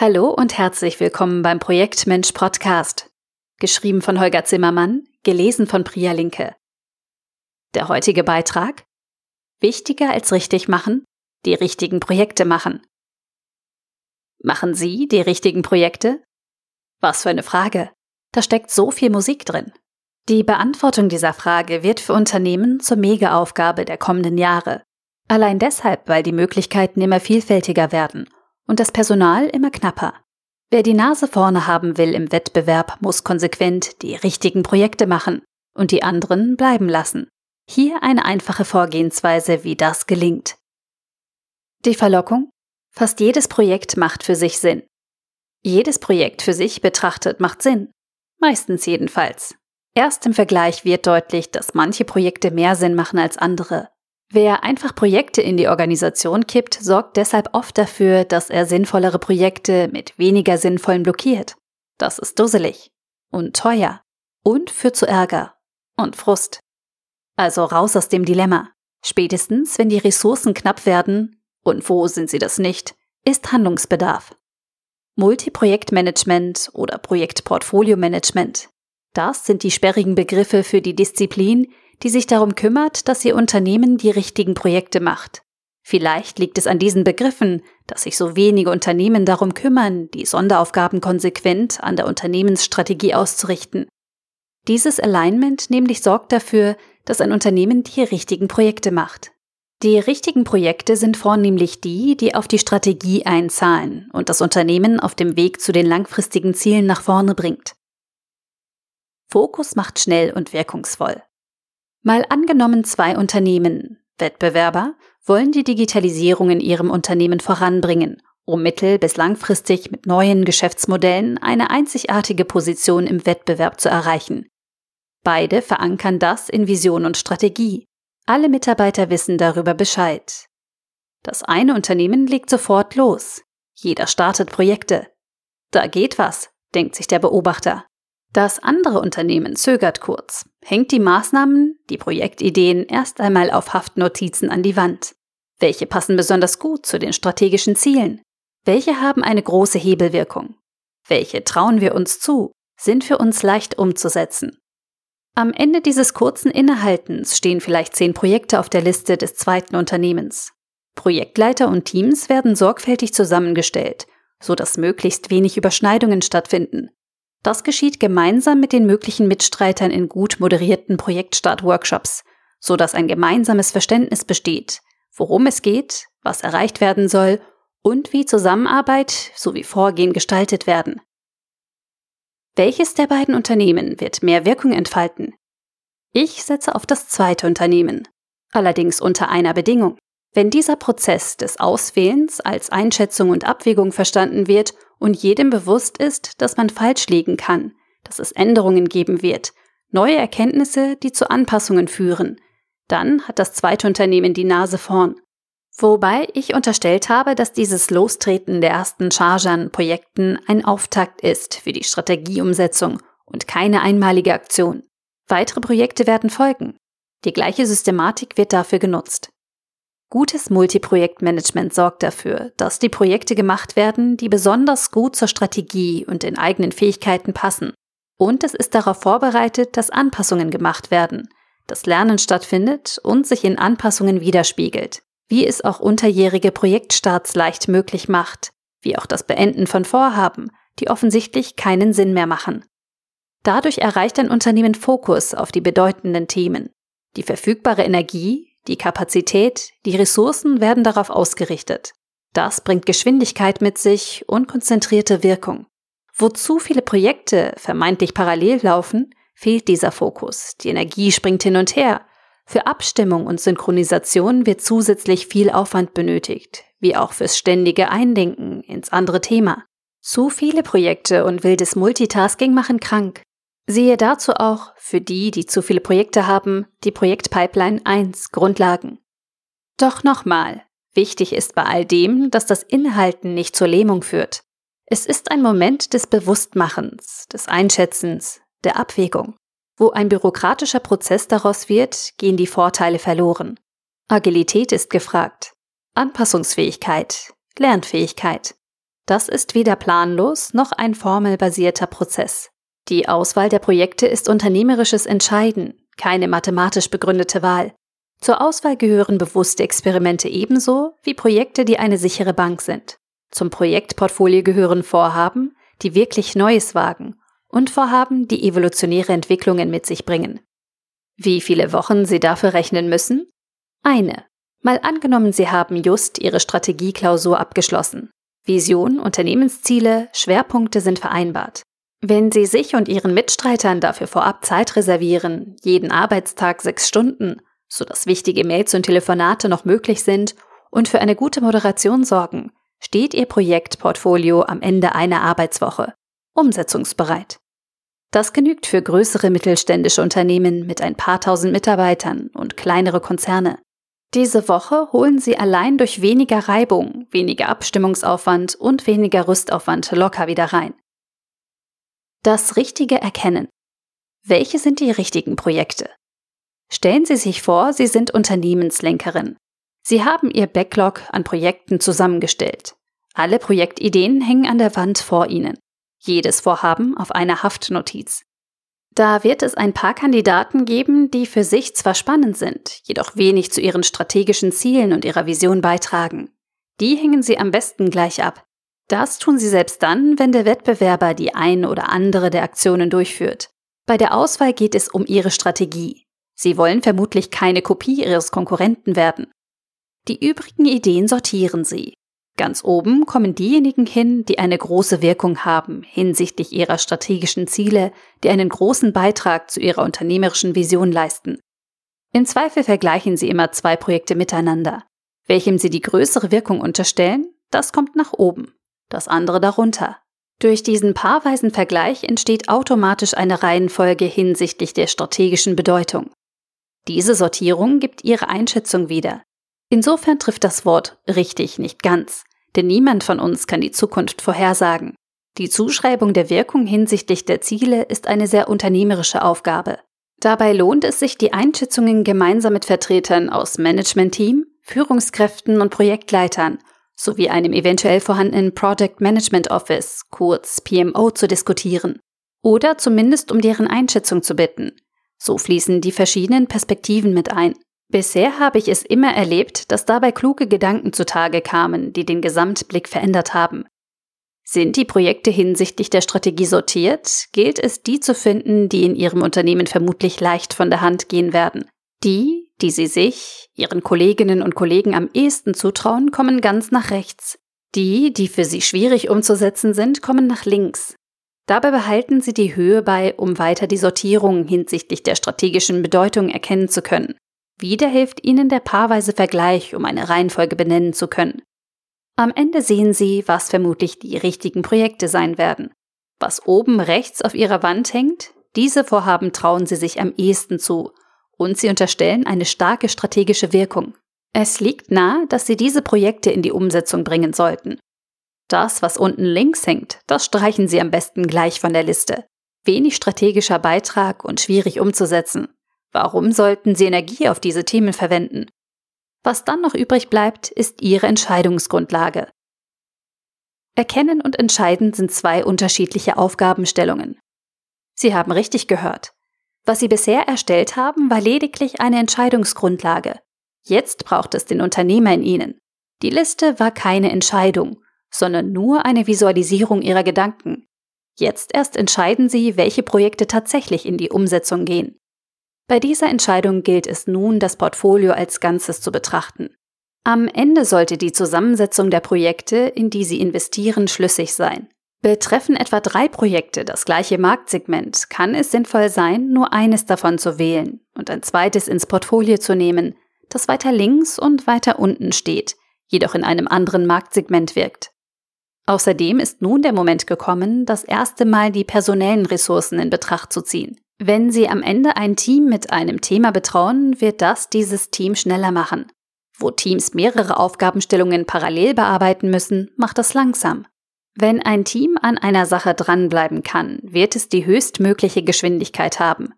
Hallo und herzlich willkommen beim Projekt Mensch Podcast. Geschrieben von Holger Zimmermann, gelesen von Priya Linke. Der heutige Beitrag? Wichtiger als richtig machen? Die richtigen Projekte machen. Machen Sie die richtigen Projekte? Was für eine Frage. Da steckt so viel Musik drin. Die Beantwortung dieser Frage wird für Unternehmen zur Mega-Aufgabe der kommenden Jahre. Allein deshalb, weil die Möglichkeiten immer vielfältiger werden und das Personal immer knapper. Wer die Nase vorne haben will im Wettbewerb, muss konsequent die richtigen Projekte machen und die anderen bleiben lassen. Hier eine einfache Vorgehensweise, wie das gelingt. Die Verlockung? Fast jedes Projekt macht für sich Sinn. Jedes Projekt für sich betrachtet macht Sinn. Meistens jedenfalls. Erst im Vergleich wird deutlich, dass manche Projekte mehr Sinn machen als andere. Wer einfach Projekte in die Organisation kippt, sorgt deshalb oft dafür, dass er sinnvollere Projekte mit weniger sinnvollen blockiert. Das ist dusselig und teuer und führt zu Ärger und Frust. Also raus aus dem Dilemma. Spätestens, wenn die Ressourcen knapp werden, und wo sind sie das nicht, ist Handlungsbedarf. Multiprojektmanagement oder Projektportfolio-Management. Das sind die sperrigen Begriffe für die Disziplin, die sich darum kümmert, dass ihr Unternehmen die richtigen Projekte macht. Vielleicht liegt es an diesen Begriffen, dass sich so wenige Unternehmen darum kümmern, die Sonderaufgaben konsequent an der Unternehmensstrategie auszurichten. Dieses Alignment nämlich sorgt dafür, dass ein Unternehmen die richtigen Projekte macht. Die richtigen Projekte sind vornehmlich die, die auf die Strategie einzahlen und das Unternehmen auf dem Weg zu den langfristigen Zielen nach vorne bringt. Fokus macht schnell und wirkungsvoll. Mal angenommen zwei Unternehmen, Wettbewerber, wollen die Digitalisierung in ihrem Unternehmen voranbringen, um mittel- bis langfristig mit neuen Geschäftsmodellen eine einzigartige Position im Wettbewerb zu erreichen. Beide verankern das in Vision und Strategie. Alle Mitarbeiter wissen darüber Bescheid. Das eine Unternehmen legt sofort los. Jeder startet Projekte. Da geht was, denkt sich der Beobachter. Das andere Unternehmen zögert kurz, hängt die Maßnahmen, die Projektideen erst einmal auf Haftnotizen an die Wand. Welche passen besonders gut zu den strategischen Zielen? Welche haben eine große Hebelwirkung? Welche trauen wir uns zu, sind für uns leicht umzusetzen? Am Ende dieses kurzen Innehaltens stehen vielleicht zehn Projekte auf der Liste des zweiten Unternehmens. Projektleiter und Teams werden sorgfältig zusammengestellt, so dass möglichst wenig Überschneidungen stattfinden das geschieht gemeinsam mit den möglichen Mitstreitern in gut moderierten Projektstart-Workshops, so dass ein gemeinsames Verständnis besteht, worum es geht, was erreicht werden soll und wie Zusammenarbeit sowie Vorgehen gestaltet werden. Welches der beiden Unternehmen wird mehr Wirkung entfalten? Ich setze auf das zweite Unternehmen, allerdings unter einer Bedingung. Wenn dieser Prozess des Auswählens als Einschätzung und Abwägung verstanden wird und jedem bewusst ist, dass man falsch liegen kann, dass es Änderungen geben wird, neue Erkenntnisse, die zu Anpassungen führen, dann hat das zweite Unternehmen die Nase vorn. Wobei ich unterstellt habe, dass dieses Lostreten der ersten Charge an Projekten ein Auftakt ist für die Strategieumsetzung und keine einmalige Aktion. Weitere Projekte werden folgen. Die gleiche Systematik wird dafür genutzt. Gutes Multiprojektmanagement sorgt dafür, dass die Projekte gemacht werden, die besonders gut zur Strategie und den eigenen Fähigkeiten passen. Und es ist darauf vorbereitet, dass Anpassungen gemacht werden, dass Lernen stattfindet und sich in Anpassungen widerspiegelt, wie es auch unterjährige Projektstarts leicht möglich macht, wie auch das Beenden von Vorhaben, die offensichtlich keinen Sinn mehr machen. Dadurch erreicht ein Unternehmen Fokus auf die bedeutenden Themen. Die verfügbare Energie, die Kapazität, die Ressourcen werden darauf ausgerichtet. Das bringt Geschwindigkeit mit sich und konzentrierte Wirkung. Wo zu viele Projekte vermeintlich parallel laufen, fehlt dieser Fokus. Die Energie springt hin und her. Für Abstimmung und Synchronisation wird zusätzlich viel Aufwand benötigt, wie auch fürs ständige Eindenken ins andere Thema. Zu viele Projekte und wildes Multitasking machen krank. Siehe dazu auch, für die, die zu viele Projekte haben, die Projektpipeline 1 Grundlagen. Doch nochmal, wichtig ist bei all dem, dass das Inhalten nicht zur Lähmung führt. Es ist ein Moment des Bewusstmachens, des Einschätzens, der Abwägung. Wo ein bürokratischer Prozess daraus wird, gehen die Vorteile verloren. Agilität ist gefragt. Anpassungsfähigkeit, Lernfähigkeit. Das ist weder planlos noch ein formelbasierter Prozess. Die Auswahl der Projekte ist unternehmerisches Entscheiden, keine mathematisch begründete Wahl. Zur Auswahl gehören bewusste Experimente ebenso wie Projekte, die eine sichere Bank sind. Zum Projektportfolio gehören Vorhaben, die wirklich Neues wagen und Vorhaben, die evolutionäre Entwicklungen mit sich bringen. Wie viele Wochen Sie dafür rechnen müssen? Eine. Mal angenommen, Sie haben just Ihre Strategieklausur abgeschlossen. Vision, Unternehmensziele, Schwerpunkte sind vereinbart. Wenn Sie sich und Ihren Mitstreitern dafür vorab Zeit reservieren, jeden Arbeitstag sechs Stunden, sodass wichtige Mails und Telefonate noch möglich sind und für eine gute Moderation sorgen, steht Ihr Projektportfolio am Ende einer Arbeitswoche umsetzungsbereit. Das genügt für größere mittelständische Unternehmen mit ein paar tausend Mitarbeitern und kleinere Konzerne. Diese Woche holen Sie allein durch weniger Reibung, weniger Abstimmungsaufwand und weniger Rüstaufwand locker wieder rein. Das Richtige erkennen. Welche sind die richtigen Projekte? Stellen Sie sich vor, Sie sind Unternehmenslenkerin. Sie haben Ihr Backlog an Projekten zusammengestellt. Alle Projektideen hängen an der Wand vor Ihnen. Jedes Vorhaben auf einer Haftnotiz. Da wird es ein paar Kandidaten geben, die für sich zwar spannend sind, jedoch wenig zu ihren strategischen Zielen und ihrer Vision beitragen. Die hängen Sie am besten gleich ab. Das tun Sie selbst dann, wenn der Wettbewerber die ein oder andere der Aktionen durchführt. Bei der Auswahl geht es um Ihre Strategie. Sie wollen vermutlich keine Kopie Ihres Konkurrenten werden. Die übrigen Ideen sortieren Sie. Ganz oben kommen diejenigen hin, die eine große Wirkung haben hinsichtlich ihrer strategischen Ziele, die einen großen Beitrag zu ihrer unternehmerischen Vision leisten. Im Zweifel vergleichen Sie immer zwei Projekte miteinander. Welchem Sie die größere Wirkung unterstellen, das kommt nach oben, das andere darunter. Durch diesen paarweisen Vergleich entsteht automatisch eine Reihenfolge hinsichtlich der strategischen Bedeutung. Diese Sortierung gibt Ihre Einschätzung wieder. Insofern trifft das Wort richtig nicht ganz, denn niemand von uns kann die Zukunft vorhersagen. Die Zuschreibung der Wirkung hinsichtlich der Ziele ist eine sehr unternehmerische Aufgabe. Dabei lohnt es sich, die Einschätzungen gemeinsam mit Vertretern aus Managementteam, Führungskräften und Projektleitern sowie einem eventuell vorhandenen Project Management Office, kurz PMO, zu diskutieren. Oder zumindest um deren Einschätzung zu bitten. So fließen die verschiedenen Perspektiven mit ein. Bisher habe ich es immer erlebt, dass dabei kluge Gedanken zutage kamen, die den Gesamtblick verändert haben. Sind die Projekte hinsichtlich der Strategie sortiert, gilt es, die zu finden, die in Ihrem Unternehmen vermutlich leicht von der Hand gehen werden. Die, die Sie sich, Ihren Kolleginnen und Kollegen am ehesten zutrauen, kommen ganz nach rechts. Die, die für Sie schwierig umzusetzen sind, kommen nach links. Dabei behalten Sie die Höhe bei, um weiter die Sortierung hinsichtlich der strategischen Bedeutung erkennen zu können. Wieder hilft Ihnen der paarweise Vergleich, um eine Reihenfolge benennen zu können. Am Ende sehen Sie, was vermutlich die richtigen Projekte sein werden. Was oben rechts auf Ihrer Wand hängt, diese Vorhaben trauen Sie sich am ehesten zu und Sie unterstellen eine starke strategische Wirkung. Es liegt nahe, dass Sie diese Projekte in die Umsetzung bringen sollten. Das, was unten links hängt, das streichen Sie am besten gleich von der Liste. Wenig strategischer Beitrag und schwierig umzusetzen. Warum sollten Sie Energie auf diese Themen verwenden? Was dann noch übrig bleibt, ist Ihre Entscheidungsgrundlage. Erkennen und Entscheiden sind zwei unterschiedliche Aufgabenstellungen. Sie haben richtig gehört. Was Sie bisher erstellt haben, war lediglich eine Entscheidungsgrundlage. Jetzt braucht es den Unternehmer in Ihnen. Die Liste war keine Entscheidung, sondern nur eine Visualisierung Ihrer Gedanken. Jetzt erst entscheiden Sie, welche Projekte tatsächlich in die Umsetzung gehen. Bei dieser Entscheidung gilt es nun, das Portfolio als Ganzes zu betrachten. Am Ende sollte die Zusammensetzung der Projekte, in die Sie investieren, schlüssig sein. Betreffen etwa drei Projekte das gleiche Marktsegment, kann es sinnvoll sein, nur eines davon zu wählen und ein zweites ins Portfolio zu nehmen, das weiter links und weiter unten steht, jedoch in einem anderen Marktsegment wirkt. Außerdem ist nun der Moment gekommen, das erste Mal die personellen Ressourcen in Betracht zu ziehen. Wenn Sie am Ende ein Team mit einem Thema betrauen, wird das dieses Team schneller machen. Wo Teams mehrere Aufgabenstellungen parallel bearbeiten müssen, macht das langsam. Wenn ein Team an einer Sache dranbleiben kann, wird es die höchstmögliche Geschwindigkeit haben.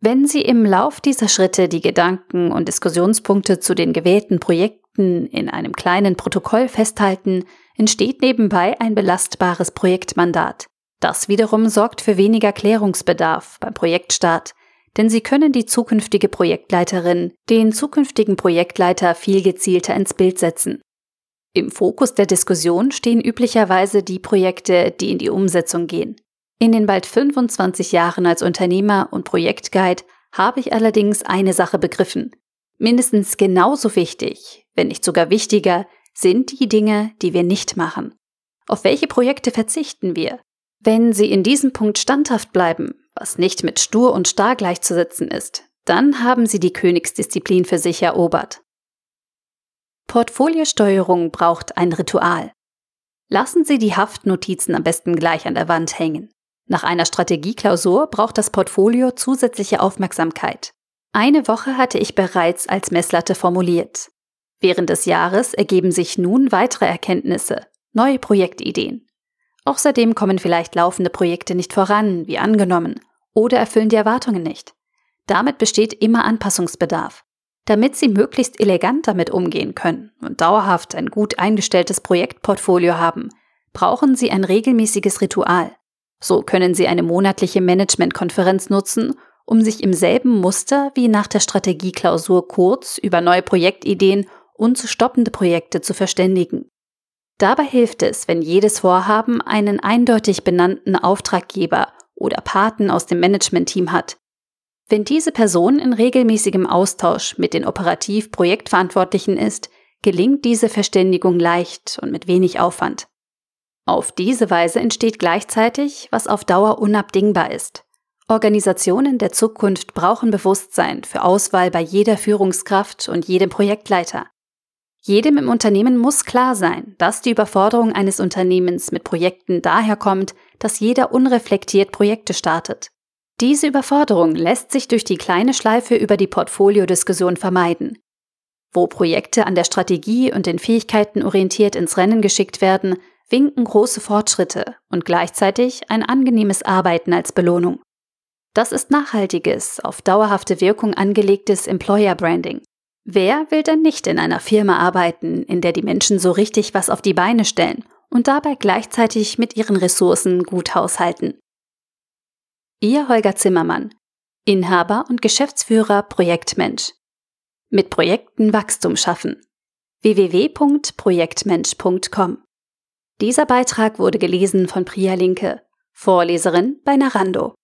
Wenn Sie im Lauf dieser Schritte die Gedanken und Diskussionspunkte zu den gewählten Projekten in einem kleinen Protokoll festhalten, entsteht nebenbei ein belastbares Projektmandat. Das wiederum sorgt für weniger Klärungsbedarf beim Projektstart, denn Sie können die zukünftige Projektleiterin, den zukünftigen Projektleiter viel gezielter ins Bild setzen. Im Fokus der Diskussion stehen üblicherweise die Projekte, die in die Umsetzung gehen. In den bald 25 Jahren als Unternehmer und Projektguide habe ich allerdings eine Sache begriffen. Mindestens genauso wichtig, wenn nicht sogar wichtiger, sind die Dinge, die wir nicht machen. Auf welche Projekte verzichten wir? Wenn Sie in diesem Punkt standhaft bleiben, was nicht mit stur und starr gleichzusetzen ist, dann haben Sie die Königsdisziplin für sich erobert. Portfoliosteuerung braucht ein Ritual. Lassen Sie die Haftnotizen am besten gleich an der Wand hängen. Nach einer Strategieklausur braucht das Portfolio zusätzliche Aufmerksamkeit. Eine Woche hatte ich bereits als Messlatte formuliert. Während des Jahres ergeben sich nun weitere Erkenntnisse, neue Projektideen. Außerdem kommen vielleicht laufende Projekte nicht voran, wie angenommen, oder erfüllen die Erwartungen nicht. Damit besteht immer Anpassungsbedarf. Damit Sie möglichst elegant damit umgehen können und dauerhaft ein gut eingestelltes Projektportfolio haben, brauchen Sie ein regelmäßiges Ritual. So können Sie eine monatliche Managementkonferenz nutzen, um sich im selben Muster wie nach der Strategieklausur kurz über neue Projektideen und zu stoppende Projekte zu verständigen. Dabei hilft es, wenn jedes Vorhaben einen eindeutig benannten Auftraggeber oder Paten aus dem Managementteam hat. Wenn diese Person in regelmäßigem Austausch mit den operativ Projektverantwortlichen ist, gelingt diese Verständigung leicht und mit wenig Aufwand. Auf diese Weise entsteht gleichzeitig, was auf Dauer unabdingbar ist. Organisationen der Zukunft brauchen Bewusstsein für Auswahl bei jeder Führungskraft und jedem Projektleiter. Jedem im Unternehmen muss klar sein, dass die Überforderung eines Unternehmens mit Projekten daher kommt, dass jeder unreflektiert Projekte startet. Diese Überforderung lässt sich durch die kleine Schleife über die Portfoliodiskussion vermeiden. Wo Projekte an der Strategie und den Fähigkeiten orientiert ins Rennen geschickt werden, winken große Fortschritte und gleichzeitig ein angenehmes Arbeiten als Belohnung. Das ist nachhaltiges, auf dauerhafte Wirkung angelegtes Employer Branding. Wer will denn nicht in einer Firma arbeiten, in der die Menschen so richtig was auf die Beine stellen und dabei gleichzeitig mit ihren Ressourcen gut haushalten? Ihr Holger Zimmermann, Inhaber und Geschäftsführer Projektmensch. Mit Projekten Wachstum schaffen. www.projektmensch.com dieser Beitrag wurde gelesen von Priya Linke, Vorleserin bei Narando.